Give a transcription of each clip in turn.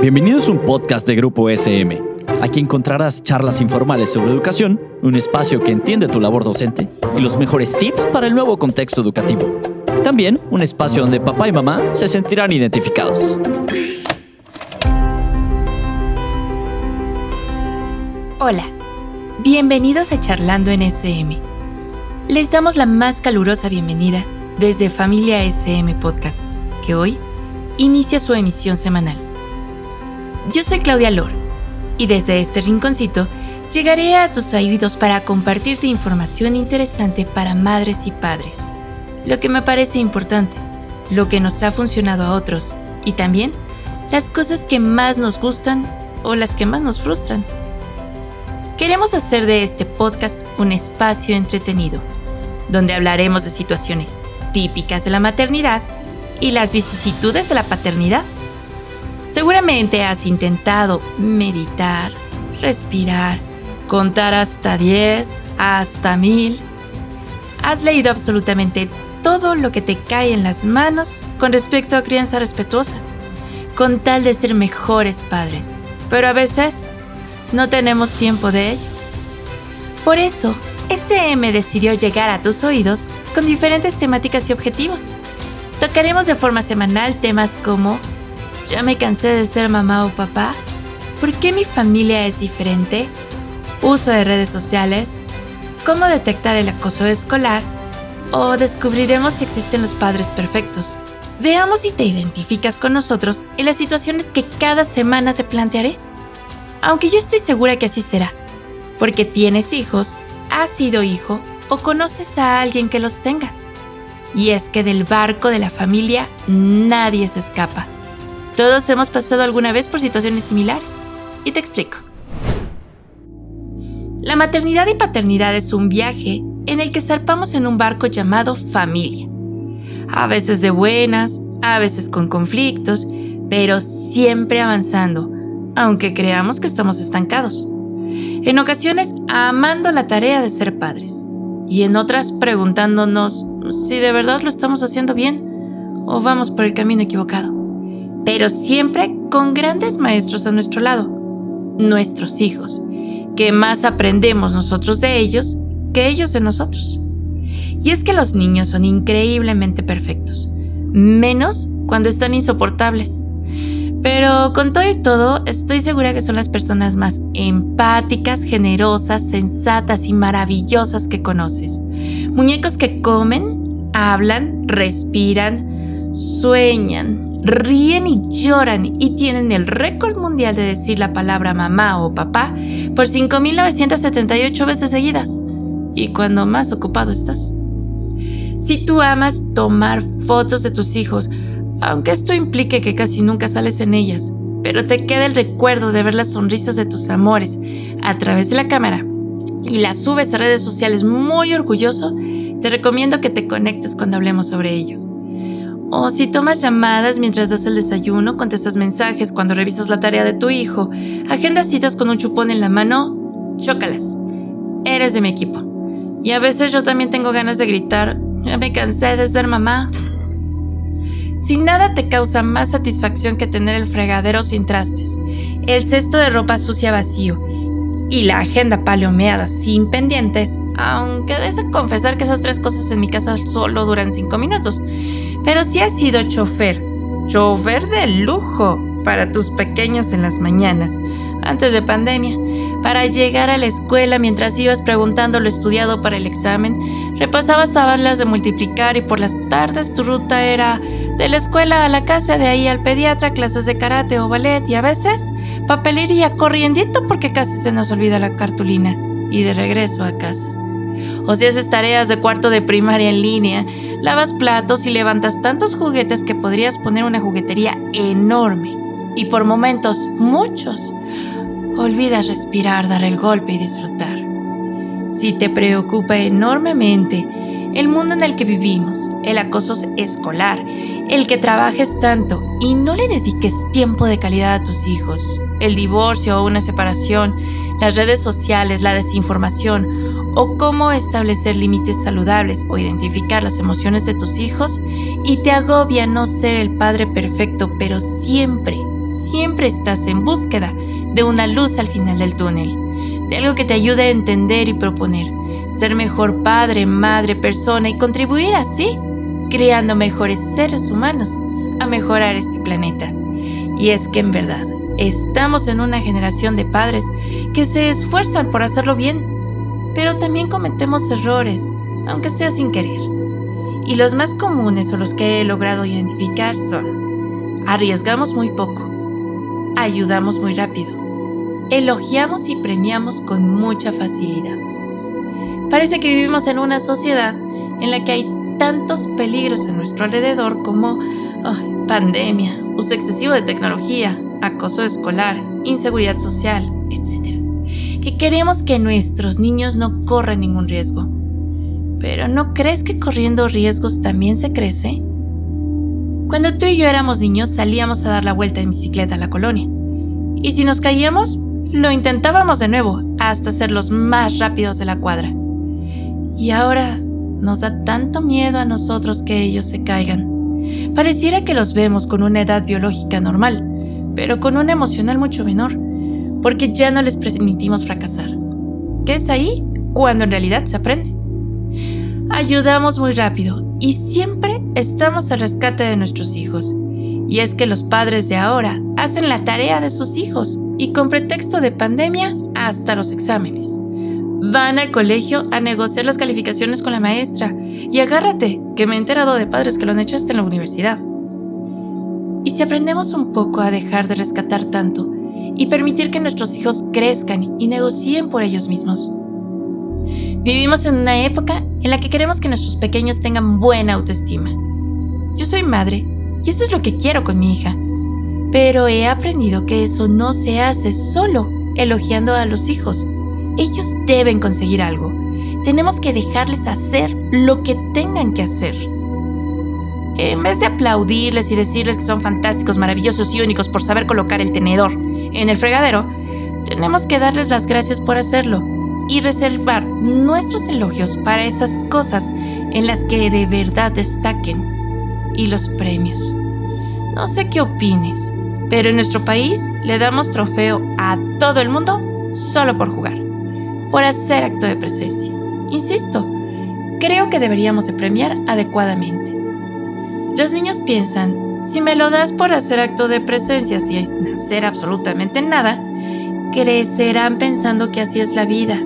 Bienvenidos a un podcast de Grupo SM. Aquí encontrarás charlas informales sobre educación, un espacio que entiende tu labor docente y los mejores tips para el nuevo contexto educativo. También un espacio donde papá y mamá se sentirán identificados. Hola, bienvenidos a Charlando en SM. Les damos la más calurosa bienvenida desde Familia SM Podcast, que hoy inicia su emisión semanal. Yo soy Claudia Lor y desde este rinconcito llegaré a tus oídos para compartirte información interesante para madres y padres, lo que me parece importante, lo que nos ha funcionado a otros y también las cosas que más nos gustan o las que más nos frustran. Queremos hacer de este podcast un espacio entretenido, donde hablaremos de situaciones típicas de la maternidad y las vicisitudes de la paternidad. Seguramente has intentado meditar, respirar, contar hasta 10, hasta 1000. Has leído absolutamente todo lo que te cae en las manos con respecto a crianza respetuosa, con tal de ser mejores padres. Pero a veces no tenemos tiempo de ello. Por eso, SM decidió llegar a tus oídos con diferentes temáticas y objetivos Tocaremos de forma semanal temas como ¿Ya me cansé de ser mamá o papá? ¿Por qué mi familia es diferente? Uso de redes sociales, cómo detectar el acoso escolar o descubriremos si existen los padres perfectos. Veamos si te identificas con nosotros en las situaciones que cada semana te plantearé. Aunque yo estoy segura que así será, porque tienes hijos, has sido hijo o conoces a alguien que los tenga. Y es que del barco de la familia nadie se escapa. Todos hemos pasado alguna vez por situaciones similares. Y te explico. La maternidad y paternidad es un viaje en el que zarpamos en un barco llamado familia. A veces de buenas, a veces con conflictos, pero siempre avanzando, aunque creamos que estamos estancados. En ocasiones amando la tarea de ser padres y en otras preguntándonos si de verdad lo estamos haciendo bien o vamos por el camino equivocado. Pero siempre con grandes maestros a nuestro lado, nuestros hijos, que más aprendemos nosotros de ellos que ellos de nosotros. Y es que los niños son increíblemente perfectos, menos cuando están insoportables. Pero con todo y todo, estoy segura que son las personas más empáticas, generosas, sensatas y maravillosas que conoces. Muñecos que comen, hablan, respiran, sueñan, ríen y lloran y tienen el récord mundial de decir la palabra mamá o papá por 5.978 veces seguidas. Y cuando más ocupado estás. Si tú amas tomar fotos de tus hijos, aunque esto implique que casi nunca sales en ellas, pero te queda el recuerdo de ver las sonrisas de tus amores a través de la cámara y las subes a redes sociales muy orgulloso, te recomiendo que te conectes cuando hablemos sobre ello. O si tomas llamadas mientras das el desayuno, contestas mensajes cuando revisas la tarea de tu hijo, agendas citas con un chupón en la mano, chócalas. Eres de mi equipo. Y a veces yo también tengo ganas de gritar, ya me cansé de ser mamá. Si nada te causa más satisfacción que tener el fregadero sin trastes, el cesto de ropa sucia vacío y la agenda palomeada sin pendientes, aunque de confesar que esas tres cosas en mi casa solo duran cinco minutos. Pero si has sido chofer, chofer de lujo para tus pequeños en las mañanas, antes de pandemia, para llegar a la escuela mientras ibas preguntando lo estudiado para el examen, repasabas tablas de multiplicar y por las tardes tu ruta era de la escuela a la casa, de ahí al pediatra, clases de karate o ballet y a veces papelería corriendito porque casi se nos olvida la cartulina y de regreso a casa. O si haces tareas de cuarto de primaria en línea, lavas platos y levantas tantos juguetes que podrías poner una juguetería enorme. Y por momentos, muchos, olvidas respirar, dar el golpe y disfrutar. Si te preocupa enormemente el mundo en el que vivimos, el acoso escolar, el que trabajes tanto y no le dediques tiempo de calidad a tus hijos, el divorcio o una separación, las redes sociales, la desinformación o cómo establecer límites saludables o identificar las emociones de tus hijos y te agobia no ser el padre perfecto, pero siempre, siempre estás en búsqueda de una luz al final del túnel, de algo que te ayude a entender y proponer, ser mejor padre, madre, persona y contribuir así, creando mejores seres humanos a mejorar este planeta. Y es que en verdad, estamos en una generación de padres que se esfuerzan por hacerlo bien, pero también cometemos errores, aunque sea sin querer. Y los más comunes o los que he logrado identificar son, arriesgamos muy poco, ayudamos muy rápido, elogiamos y premiamos con mucha facilidad. Parece que vivimos en una sociedad en la que hay tantos peligros a nuestro alrededor como pandemia, uso excesivo de tecnología, acoso escolar, inseguridad social, etc que queremos que nuestros niños no corran ningún riesgo. Pero ¿no crees que corriendo riesgos también se crece? Cuando tú y yo éramos niños salíamos a dar la vuelta en bicicleta a la colonia. Y si nos caíamos, lo intentábamos de nuevo hasta ser los más rápidos de la cuadra. Y ahora nos da tanto miedo a nosotros que ellos se caigan. Pareciera que los vemos con una edad biológica normal, pero con una emocional mucho menor porque ya no les permitimos fracasar. ¿Qué es ahí? Cuando en realidad se aprende. Ayudamos muy rápido y siempre estamos al rescate de nuestros hijos. Y es que los padres de ahora hacen la tarea de sus hijos y con pretexto de pandemia hasta los exámenes. Van al colegio a negociar las calificaciones con la maestra y agárrate, que me he enterado de padres que lo han hecho hasta en la universidad. Y si aprendemos un poco a dejar de rescatar tanto y permitir que nuestros hijos crezcan y negocien por ellos mismos. Vivimos en una época en la que queremos que nuestros pequeños tengan buena autoestima. Yo soy madre y eso es lo que quiero con mi hija. Pero he aprendido que eso no se hace solo elogiando a los hijos. Ellos deben conseguir algo. Tenemos que dejarles hacer lo que tengan que hacer. En vez de aplaudirles y decirles que son fantásticos, maravillosos y únicos por saber colocar el tenedor en el fregadero, tenemos que darles las gracias por hacerlo y reservar nuestros elogios para esas cosas en las que de verdad destaquen y los premios. No sé qué opines, pero en nuestro país le damos trofeo a todo el mundo solo por jugar, por hacer acto de presencia. Insisto, creo que deberíamos de premiar adecuadamente. Los niños piensan si me lo das por hacer acto de presencia sin hacer absolutamente nada, crecerán pensando que así es la vida.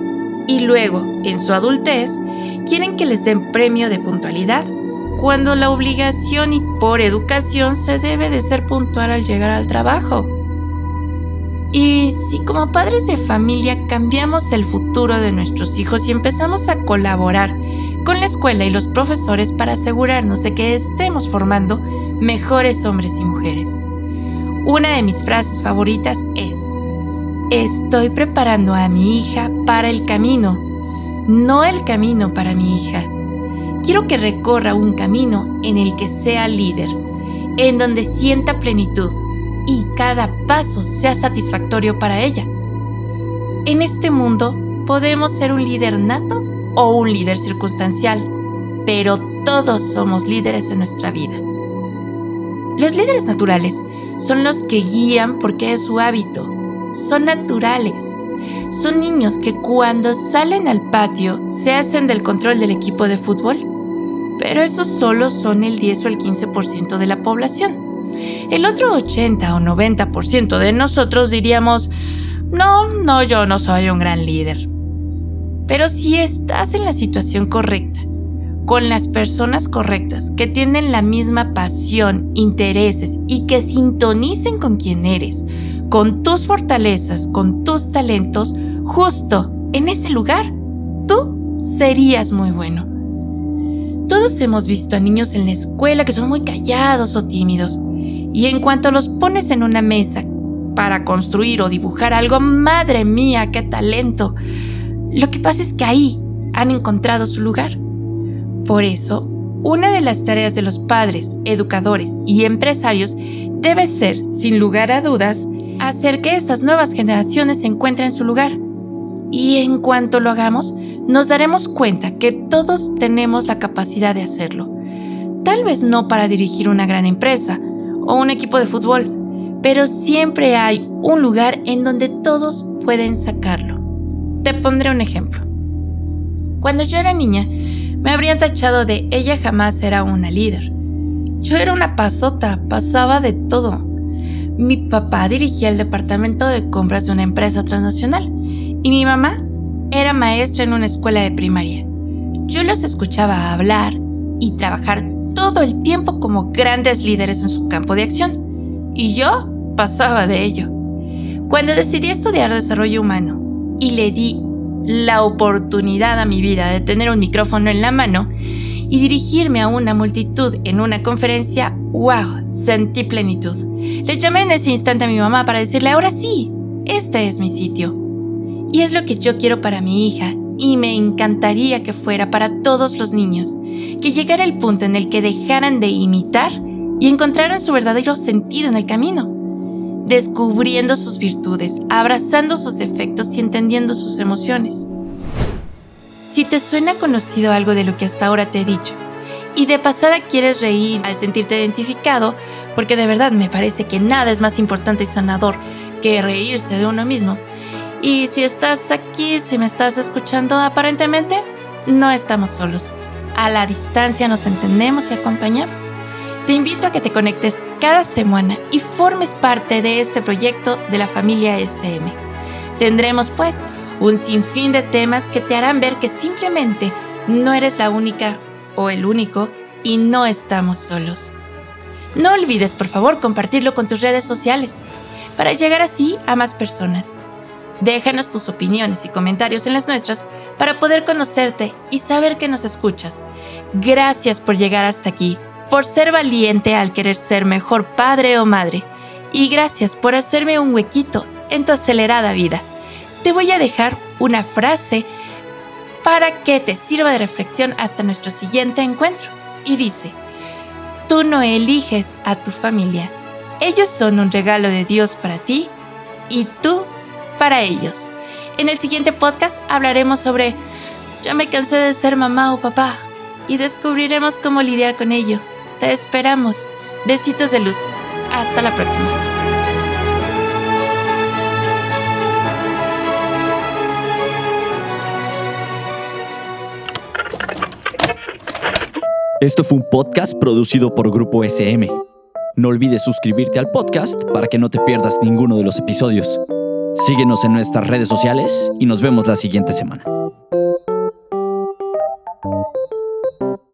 Y luego, en su adultez, quieren que les den premio de puntualidad, cuando la obligación y por educación se debe de ser puntual al llegar al trabajo. Y si como padres de familia cambiamos el futuro de nuestros hijos y empezamos a colaborar la escuela y los profesores para asegurarnos de que estemos formando mejores hombres y mujeres. Una de mis frases favoritas es, estoy preparando a mi hija para el camino, no el camino para mi hija. Quiero que recorra un camino en el que sea líder, en donde sienta plenitud y cada paso sea satisfactorio para ella. En este mundo podemos ser un líder nato o un líder circunstancial, pero todos somos líderes en nuestra vida. Los líderes naturales son los que guían porque es su hábito. Son naturales. Son niños que cuando salen al patio se hacen del control del equipo de fútbol. Pero esos solo son el 10 o el 15% de la población. El otro 80 o 90% de nosotros diríamos, no, no, yo no soy un gran líder. Pero si estás en la situación correcta, con las personas correctas, que tienen la misma pasión, intereses y que sintonicen con quien eres, con tus fortalezas, con tus talentos, justo en ese lugar, tú serías muy bueno. Todos hemos visto a niños en la escuela que son muy callados o tímidos, y en cuanto los pones en una mesa para construir o dibujar algo, madre mía, qué talento. Lo que pasa es que ahí han encontrado su lugar por eso, una de las tareas de los padres, educadores y empresarios debe ser, sin lugar a dudas, hacer que estas nuevas generaciones encuentren su lugar. Y en cuanto lo hagamos, nos daremos cuenta que todos tenemos la capacidad de hacerlo. Tal vez no para dirigir una gran empresa o un equipo de fútbol, pero siempre hay un lugar en donde todos pueden sacarlo. Te pondré un ejemplo. Cuando yo era niña, me habrían tachado de ella jamás era una líder. Yo era una pasota, pasaba de todo. Mi papá dirigía el departamento de compras de una empresa transnacional y mi mamá era maestra en una escuela de primaria. Yo los escuchaba hablar y trabajar todo el tiempo como grandes líderes en su campo de acción. Y yo pasaba de ello. Cuando decidí estudiar desarrollo humano y le di la oportunidad a mi vida de tener un micrófono en la mano y dirigirme a una multitud en una conferencia, wow, sentí plenitud. Le llamé en ese instante a mi mamá para decirle, ahora sí, este es mi sitio. Y es lo que yo quiero para mi hija y me encantaría que fuera para todos los niños, que llegara el punto en el que dejaran de imitar y encontraran su verdadero sentido en el camino, descubriendo sus virtudes, abrazando sus defectos y entendiendo sus emociones. Si te suena conocido algo de lo que hasta ahora te he dicho, y de pasada quieres reír al sentirte identificado, porque de verdad me parece que nada es más importante y sanador que reírse de uno mismo, y si estás aquí, si me estás escuchando, aparentemente no estamos solos. A la distancia nos entendemos y acompañamos. Te invito a que te conectes cada semana y formes parte de este proyecto de la familia SM. Tendremos pues un sinfín de temas que te harán ver que simplemente no eres la única o el único y no estamos solos. No olvides por favor compartirlo con tus redes sociales para llegar así a más personas. Déjanos tus opiniones y comentarios en las nuestras para poder conocerte y saber que nos escuchas. Gracias por llegar hasta aquí, por ser valiente al querer ser mejor padre o madre. Y gracias por hacerme un huequito en tu acelerada vida. Te voy a dejar una frase para que te sirva de reflexión hasta nuestro siguiente encuentro. Y dice, tú no eliges a tu familia. Ellos son un regalo de Dios para ti y tú para ellos. En el siguiente podcast hablaremos sobre ya me cansé de ser mamá o papá y descubriremos cómo lidiar con ello. Te esperamos. Besitos de luz. Hasta la próxima. Esto fue un podcast producido por Grupo SM. No olvides suscribirte al podcast para que no te pierdas ninguno de los episodios. Síguenos en nuestras redes sociales y nos vemos la siguiente semana.